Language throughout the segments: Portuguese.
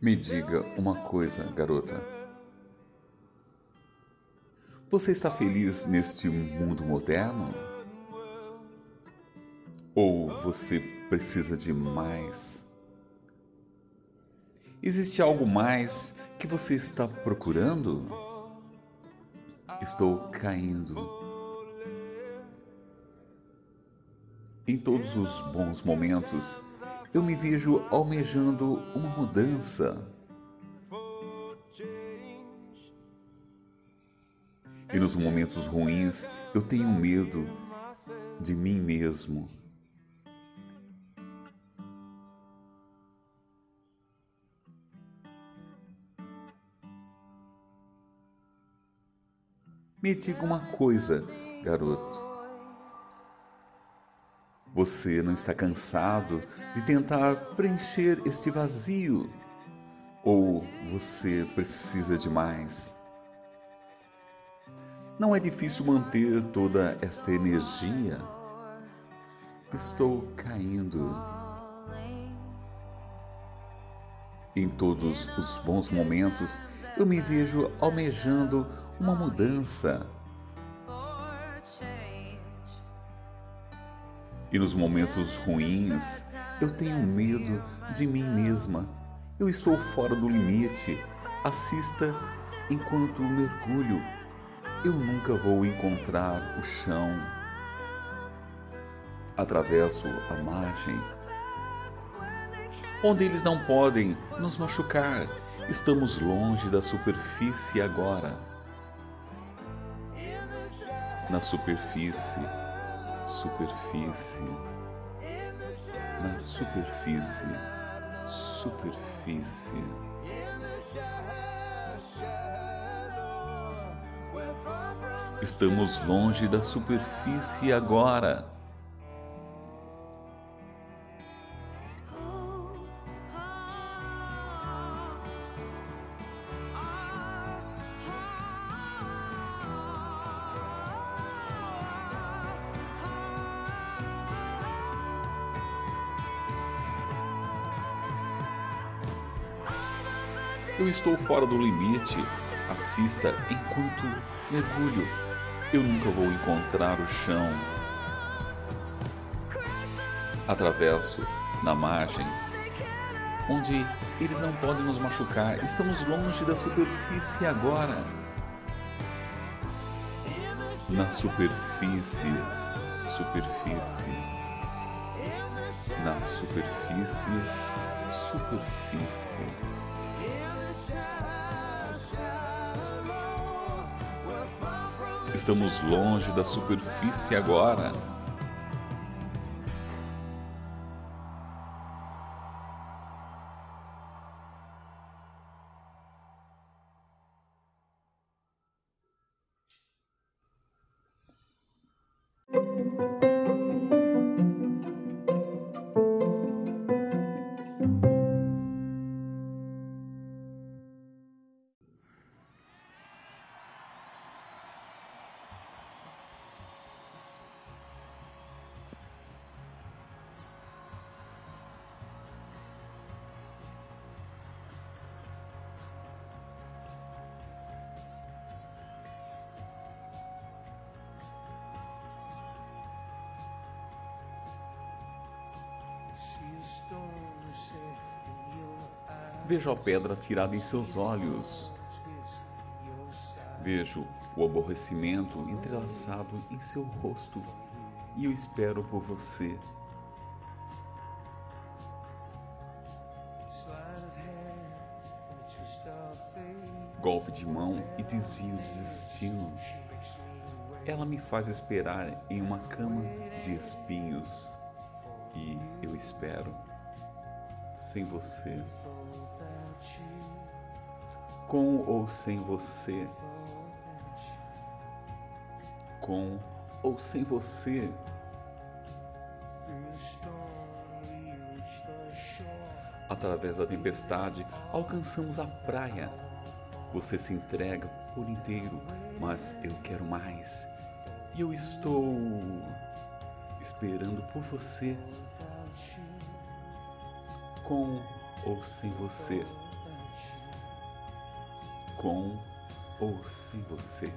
Me diga uma coisa, garota. Você está feliz neste mundo moderno? Ou você precisa de mais? Existe algo mais que você está procurando? Estou caindo. Em todos os bons momentos, eu me vejo almejando uma mudança. E nos momentos ruins, eu tenho medo de mim mesmo. Me diga uma coisa, garoto. Você não está cansado de tentar preencher este vazio? Ou você precisa de mais? Não é difícil manter toda esta energia? Estou caindo. Em todos os bons momentos, eu me vejo almejando uma mudança E nos momentos ruins, eu tenho medo de mim mesma. Eu estou fora do limite. Assista enquanto mergulho. Eu nunca vou encontrar o chão. Atravesso a margem. Onde eles não podem nos machucar. Estamos longe da superfície agora. Na superfície superfície, na superfície, superfície. Estamos longe da superfície agora. Eu estou fora do limite. Assista enquanto mergulho. Eu nunca vou encontrar o chão. Atravesso na margem, onde eles não podem nos machucar. Estamos longe da superfície agora. Na superfície, superfície, na superfície, superfície. Estamos longe da superfície agora. Vejo a pedra tirada em seus olhos. Vejo o aborrecimento entrelaçado em seu rosto. e eu espero por você. Golpe de mão e desvio de destino. Ela me faz esperar em uma cama de espinhos e eu espero sem você. Com ou sem você. Com ou sem você. Através da tempestade, alcançamos a praia. Você se entrega por inteiro, mas eu quero mais. E eu estou esperando por você. Com ou sem você. Com ou sem você.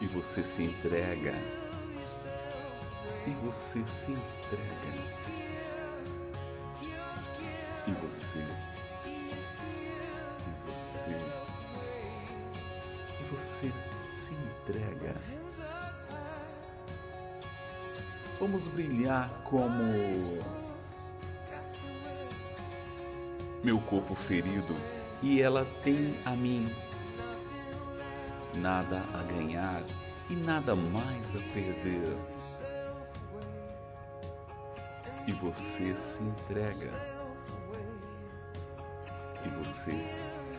e você se entrega. E você se entrega. E você. E você. E você se entrega. Vamos brilhar como meu corpo ferido e ela tem a mim nada a ganhar e nada mais a perder. E você se entrega. E você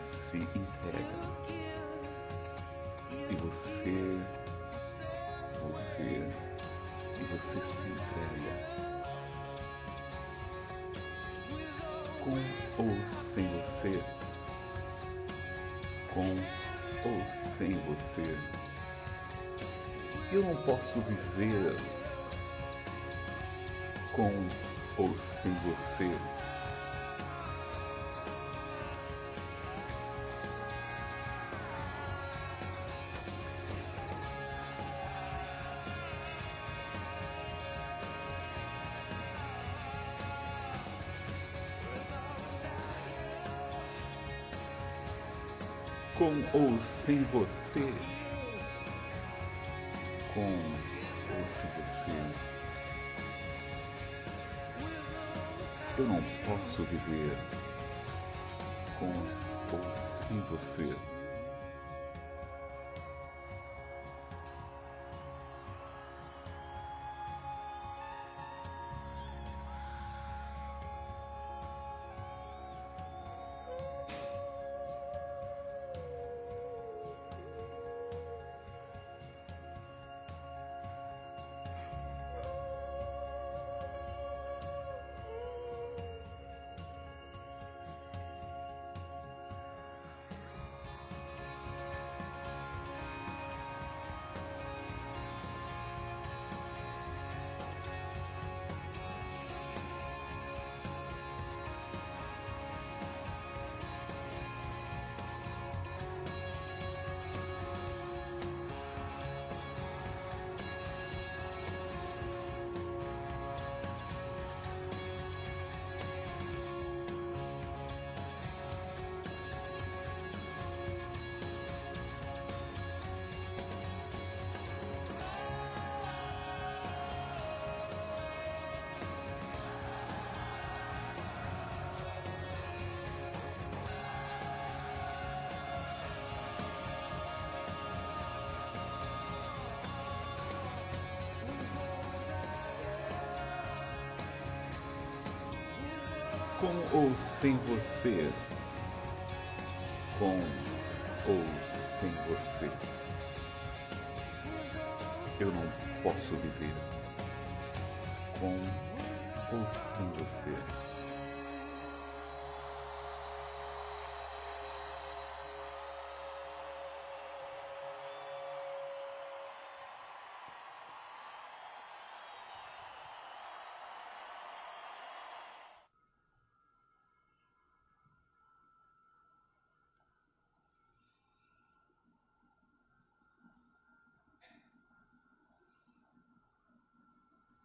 se entrega. E você, você, e você se entrega. Com ou sem você. Com ou sem você. Eu não posso viver com ou sem você. com ou sem você. Com ou sem você. Eu não posso viver com ou sem você. Com ou sem você. Com ou sem você. Eu não posso viver com ou sem você.